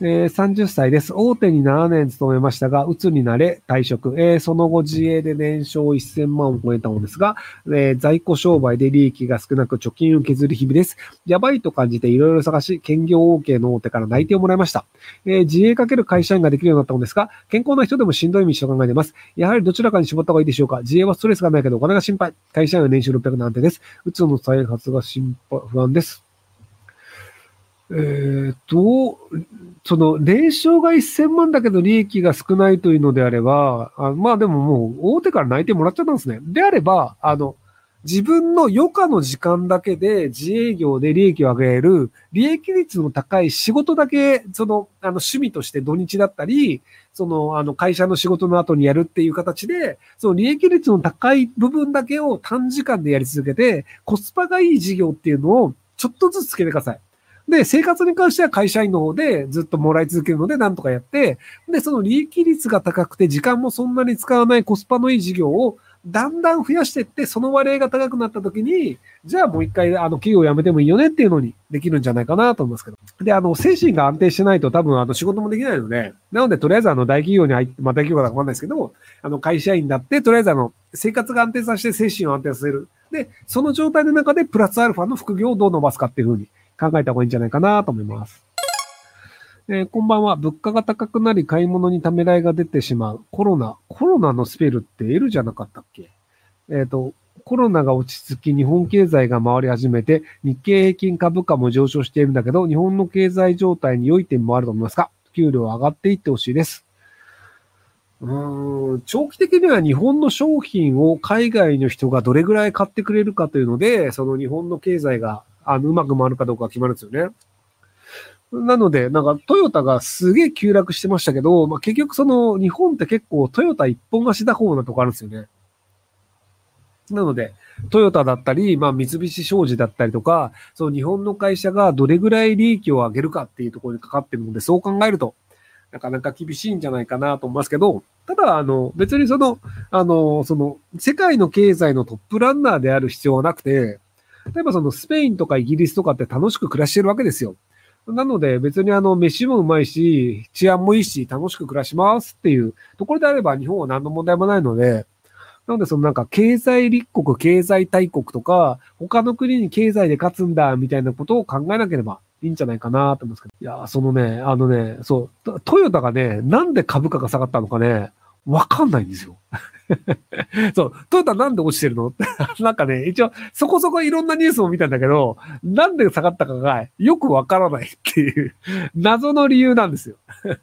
えー、30歳です。大手に7年勤めましたが、鬱になれ退職。えー、その後自営で年商1000万を超えたのですが、えー、在庫商売で利益が少なく貯金を削る日々です。やばいと感じていろいろ探し、兼業 OK の大手から内定をもらいました。えー、自営かける会社員ができるようになったのですが、健康な人でもしんどい道と考えています。やはりどちらかに絞った方がいいでしょうか。自営はストレスがないけどお金が心配。会社員は年収600なんてです。うつの再発が心配、不安です。えー、と、その、年商が1000万だけど利益が少ないというのであれば、あまあでももう大手から内定もらっちゃったんですね。であれば、あの、自分の余暇の時間だけで自営業で利益を上げる、利益率の高い仕事だけ、その、あの、趣味として土日だったり、その、あの、会社の仕事の後にやるっていう形で、その利益率の高い部分だけを短時間でやり続けて、コスパがいい事業っていうのをちょっとずつつけてください。で、生活に関しては会社員の方でずっともらい続けるのでなんとかやって、で、その利益率が高くて時間もそんなに使わないコスパのいい事業をだんだん増やしていって、その割合が高くなった時に、じゃあもう一回、あの、企業を辞めてもいいよねっていうのにできるんじゃないかなと思いますけど。で、あの、精神が安定してないと多分、あの、仕事もできないので、なので、とりあえず、あの、大企業に入って、まあ、大企業だかわかんないですけど、あの、会社員だって、とりあえず、あの、生活が安定させて精神を安定させる。で、その状態の中で、プラスアルファの副業をどう伸ばすかっていうふうに考えた方がいいんじゃないかなと思います。えー、こんばんは。物価が高くなり買い物にためらいが出てしまう。コロナ。コロナのスペルって L じゃなかったっけ？えっ、ー、と、コロナが落ち着き、日本経済が回り始めて、日経平均株価も上昇しているんだけど、日本の経済状態に良い点もあると思いますか？給料上がっていってほしいです。うん、長期的には日本の商品を海外の人がどれぐらい買ってくれるかというので、その日本の経済があのうまく回るかどうか決まるんですよね。なので、なんかトヨタがすげえ急落してましたけど、まあ、結局その日本って結構トヨタ一本足だ方なとこあるんですよね。なので、トヨタだったり、まあ、三菱商事だったりとか、その日本の会社がどれぐらい利益を上げるかっていうところにかかってるので、そう考えると、なかなか厳しいんじゃないかなと思いますけど、ただ、あの、別にその、あの、その、世界の経済のトップランナーである必要はなくて、例えばそのスペインとかイギリスとかって楽しく暮らしてるわけですよ。なので別にあの、飯もうまいし、治安もいいし、楽しく暮らしますっていうところであれば日本は何の問題もないので、なのでそのなんか経済立国、経済大国とか、他の国に経済で勝つんだみたいなことを考えなければいいんじゃないかなと思うんですけど。いや、そのね、あのね、そう、トヨタがね、なんで株価が下がったのかね、わかんないんですよ。そう、トヨタなんで落ちてるの？なんかね、一応、そこそこいろんなニュースを見たんだけど、なんで下がったかがよくわからないっていう謎の理由なんですよ。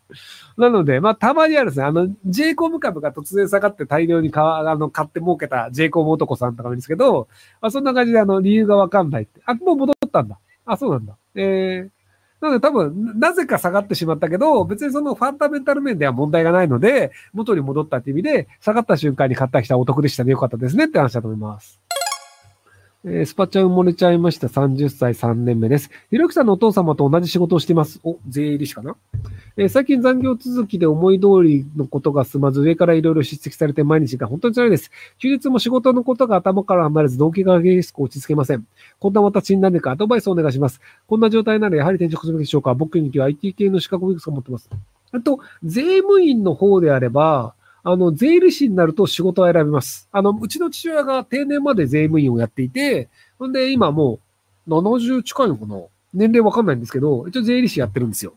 なので、まあ、たまにあるですね、あの、ジェイコム株が突然下がって大量に買あの買って儲けたジェイコム男さんとかもいるんですけど、まあ、そんな感じであの、理由がわかんないって。あ、もう戻ったんだ。あ、そうなんだ。えー、なので多分、なぜか下がってしまったけど、別にそのファンダメンタル面では問題がないので、元に戻ったって意味で、下がった瞬間に買った人はお得でしたね。よかったですねって話だと思います。えー、スパチャ埋もれちゃいました。30歳3年目です。ひろきさんのお父様と同じ仕事をしています。お、税理士かな？えー、最近残業続きで思い通りのことが進まず、上からいろいろ叱責されて毎日が本当に辛いです。休日も仕事のことが頭から離れず、動機が激しく落ち着けません。こんな私に何かアドバイスをお願いします。こんな状態ならやはり転職するべきでしょうか？僕には IT 系の資格をいくつか持ってます。あと、税務員の方であれば、あの、税理士になると仕事は選びます。あの、うちの父親が定年まで税務員をやっていて、ほんで、今もう70近いのかな？年齢わかんないんですけど、一応税理士やってるんですよ。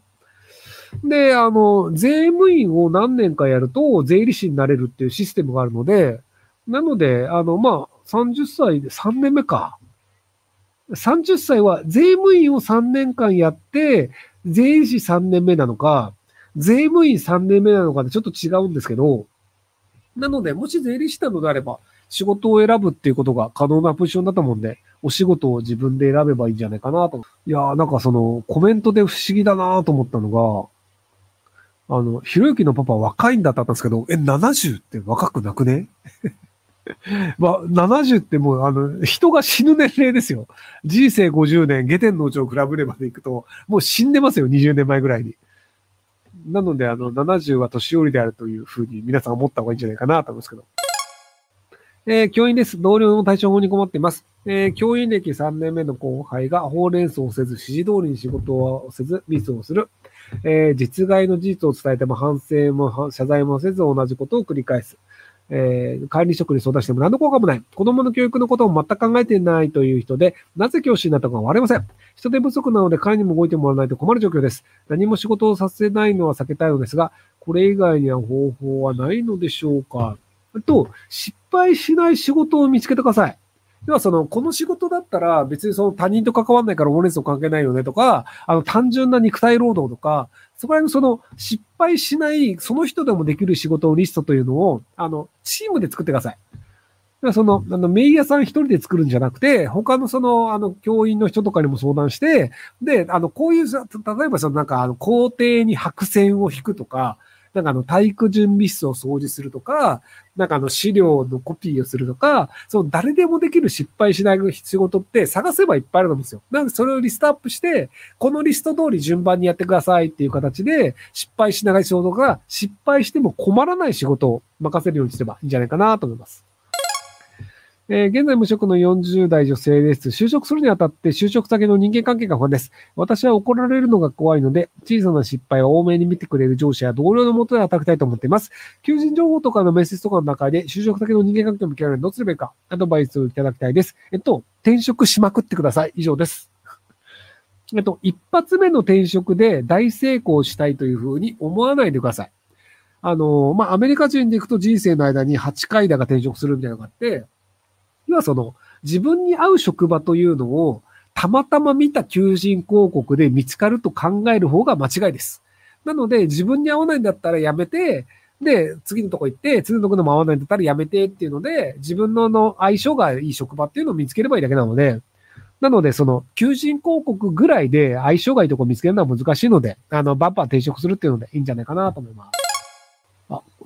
で、あの、税務員を何年かやると税理士になれるっていうシステムがあるので、なので、あの、まあ、30歳で3年目か。30歳は税務員を3年間やって、税理士3年目なのか、税務員3年目なのかでちょっと違うんですけど、なので、もし税理士なのであれば、仕事を選ぶっていうことが可能なポジションだと思うんで、お仕事を自分で選べばいいんじゃないかなと。いやー、なんかその、コメントで不思議だなと思ったのが、あの、ひろゆきのパパ若いんだってあったんですけど、え、70って若くなくね？まあ、70ってもう、あの、人が死ぬ年齢ですよ。人生50年、下天のうちを比べればでいくと、もう死んでますよ、20年前ぐらいに。なので、あの、70は年寄りであるというふうに皆さん思った方がいいんじゃないかなと思うんですけど。えー、教員です。同僚の対処法に困っています。えー、教員歴3年目の後輩がほうれん草をせず、指示通りに仕事をせず、ミスをする。えー実害の事実を伝えても反省も謝罪もせず同じことを繰り返す。えー管理職に相談しても何の効果もない。子供の教育のことを全く考えていないという人で、なぜ教師になったかは割れません。人手不足なので彼にも動いてもらわないと困る状況です。何も仕事をさせないのは避けたいのですが、これ以外には方法はないのでしょうかと、失敗しない仕事を見つけてください。要はその、この仕事だったら別にその他人と関わんないからオーレンスと関係ないよねとか、あの単純な肉体労働とか、そこら辺のその失敗しない、その人でもできる仕事をリストというのを、あの、チームで作ってください。その、あの、メイヤーさん一人で作るんじゃなくて、他のその、あの、教員の人とかにも相談して、で、あの、こういうさ、例えばそのなんか、あの、校庭に白線を引くとか、なんかあの、体育準備室を掃除するとか、なんかあの、資料のコピーをするとか、その誰でもできる失敗しない仕事って探せばいっぱいあると思うんですよ。なんでそれをリストアップして、このリスト通り順番にやってくださいっていう形で、失敗しない仕事が、失敗しても困らない仕事を任せるようにすればいいんじゃないかなと思います。えー現在無職の40代女性です。就職するにあたって就職先の人間関係が不安です。私は怒られるのが怖いので、小さな失敗を多めに見てくれる上司や同僚のもとで働きたいと思っています。求人情報とかの面接とかの中で就職先の人間関係を見極めるのどうすればいいか、アドバイスをいただきたいです。えっと、転職しまくってください。以上です。えっと、一発目の転職で大成功したいというふうに思わないでください。あの、まあ、アメリカ人で行くと人生の間に8回だが転職するみたいなのがあって、要はその、自分に合う職場というのを、たまたま見た求人広告で見つかると考える方が間違いです。なので、自分に合わないんだったらやめて、で、次のとこ行って、次のとこでも合わないんだったらやめてっていうので、自分のの相性がいい職場っていうのを見つければいいだけなので、なので、その、求人広告ぐらいで相性がいいとこ見つけるのは難しいので、あの、バンバン転職するっていうのでいいんじゃないかなと思います。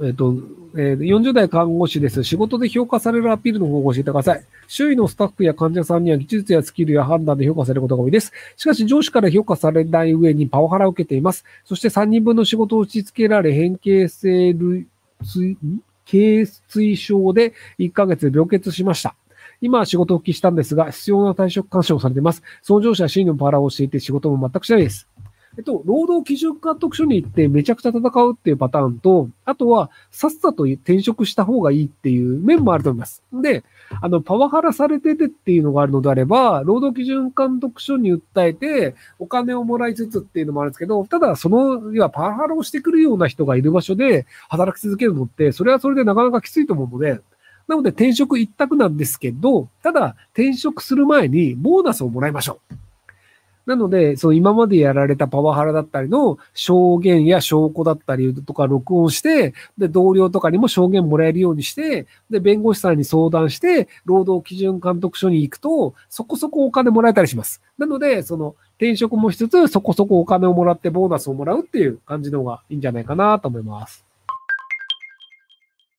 えっ、と、えー40代看護師です。仕事で評価されるアピールの方法を教えてください。周囲のスタッフや患者さんには技術やスキルや判断で評価されることが多いです。しかし上司から評価されない上にパワハラを受けています。そして3人分の仕事を打ち付けられ、変形性類、椎ん頸椎症で1ヶ月病欠しました。今は仕事を復帰したんですが、必要な退職干渉をされています。その上司は真のパワハラをしていて仕事も全くしないです。えっと、労働基準監督署に行ってめちゃくちゃ戦うっていうパターンと、あとは、さっさと転職した方がいいっていう面もあると思います。で、あの、パワハラされててっていうのがあるのであれば、労働基準監督署に訴えて、お金をもらいつつっていうのもあるんですけど、ただ、その、要はパワハラをしてくるような人がいる場所で働き続けるのって、それはそれでなかなかきついと思うので、なので転職一択なんですけど、ただ、転職する前にボーナスをもらいましょう。なので、その今までやられたパワハラだったりの証言や証拠だったりとか録音して、で、同僚とかにも証言もらえるようにして、で、弁護士さんに相談して、労働基準監督署に行くと、そこそこお金もらえたりします。なので、その、転職もしつつ、そこそこお金をもらってボーナスをもらうっていう感じの方がいいんじゃないかなと思います。